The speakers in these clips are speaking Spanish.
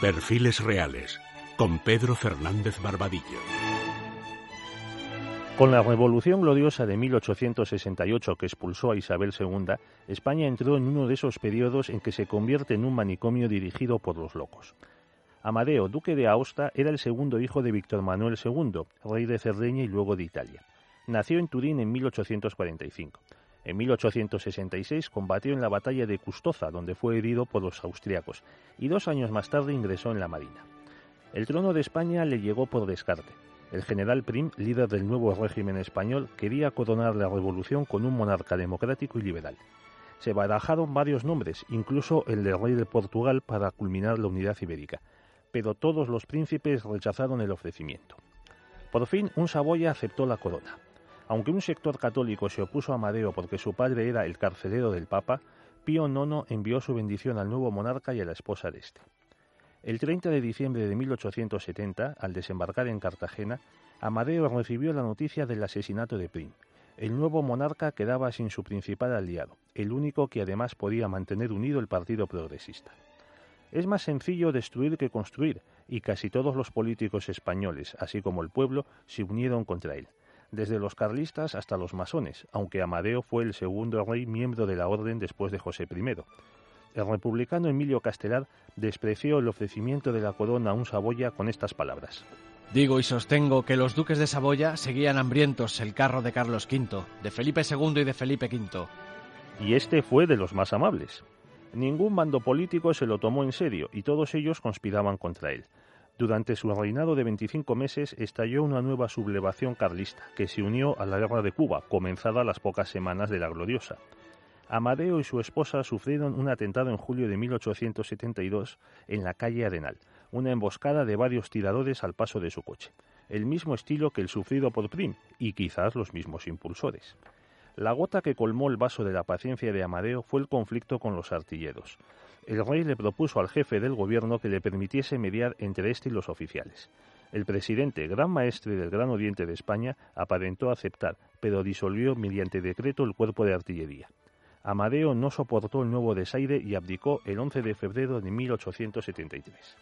Perfiles Reales, con Pedro Fernández Barbadillo. Con la Revolución Gloriosa de 1868 que expulsó a Isabel II, España entró en uno de esos periodos en que se convierte en un manicomio dirigido por los locos. Amadeo, duque de Aosta, era el segundo hijo de Víctor Manuel II, rey de Cerdeña y luego de Italia. Nació en Turín en 1845. En 1866 combatió en la batalla de Custoza, donde fue herido por los austriacos, y dos años más tarde ingresó en la Marina. El trono de España le llegó por descarte. El general Prim, líder del nuevo régimen español, quería coronar la revolución con un monarca democrático y liberal. Se barajaron varios nombres, incluso el del rey de Portugal para culminar la unidad ibérica, pero todos los príncipes rechazaron el ofrecimiento. Por fin, un Saboya aceptó la corona. Aunque un sector católico se opuso a Amadeo porque su padre era el carcelero del Papa, Pío IX envió su bendición al nuevo monarca y a la esposa de este. El 30 de diciembre de 1870, al desembarcar en Cartagena, Amadeo recibió la noticia del asesinato de Prim. El nuevo monarca quedaba sin su principal aliado, el único que además podía mantener unido el Partido Progresista. Es más sencillo destruir que construir, y casi todos los políticos españoles, así como el pueblo, se unieron contra él, desde los carlistas hasta los masones, aunque Amadeo fue el segundo rey miembro de la orden después de José I. El republicano Emilio Castelar despreció el ofrecimiento de la corona a un Saboya con estas palabras. Digo y sostengo que los duques de Saboya seguían hambrientos el carro de Carlos V, de Felipe II y de Felipe V. Y este fue de los más amables. Ningún bando político se lo tomó en serio y todos ellos conspiraban contra él. Durante su reinado de 25 meses estalló una nueva sublevación carlista, que se unió a la guerra de Cuba, comenzada a las pocas semanas de la gloriosa. Amadeo y su esposa sufrieron un atentado en julio de 1872 en la calle Arenal, una emboscada de varios tiradores al paso de su coche, el mismo estilo que el sufrido por Prim y quizás los mismos impulsores. La gota que colmó el vaso de la paciencia de Amadeo fue el conflicto con los artilleros. El rey le propuso al jefe del gobierno que le permitiese mediar entre éste y los oficiales. El presidente, gran maestre del Gran Oriente de España, aparentó aceptar, pero disolvió mediante decreto el cuerpo de artillería. Amadeo no soportó el nuevo desaire y abdicó el 11 de febrero de 1873.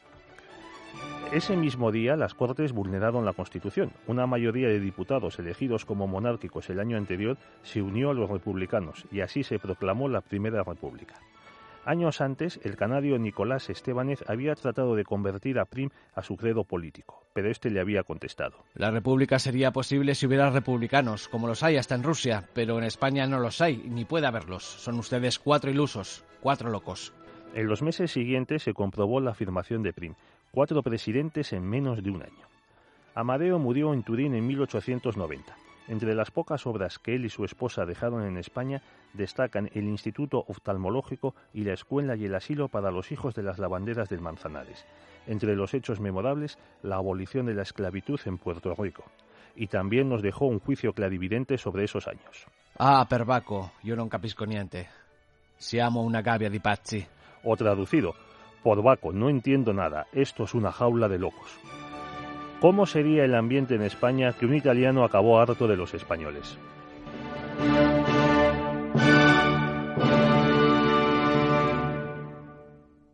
Ese mismo día las Cortes vulneraron la Constitución. Una mayoría de diputados elegidos como monárquicos el año anterior se unió a los republicanos y así se proclamó la Primera República. Años antes, el canario Nicolás Estebanez había tratado de convertir a Prim a su credo político, pero este le había contestado. La república sería posible si hubiera republicanos, como los hay hasta en Rusia, pero en España no los hay, ni puede haberlos. Son ustedes cuatro ilusos, cuatro locos. En los meses siguientes se comprobó la afirmación de Prim, cuatro presidentes en menos de un año. Amadeo murió en Turín en 1890. Entre las pocas obras que él y su esposa dejaron en España destacan el Instituto Oftalmológico y la Escuela y el Asilo para los hijos de las lavanderas del Manzanares. Entre los hechos memorables, la abolición de la esclavitud en Puerto Rico. Y también nos dejó un juicio clarividente sobre esos años. Ah, perbaco, yo non capisco niente. Siamo una gabbia di pazzi. O traducido, por Baco, no entiendo nada, esto es una jaula de locos. ¿Cómo sería el ambiente en España que un italiano acabó harto de los españoles?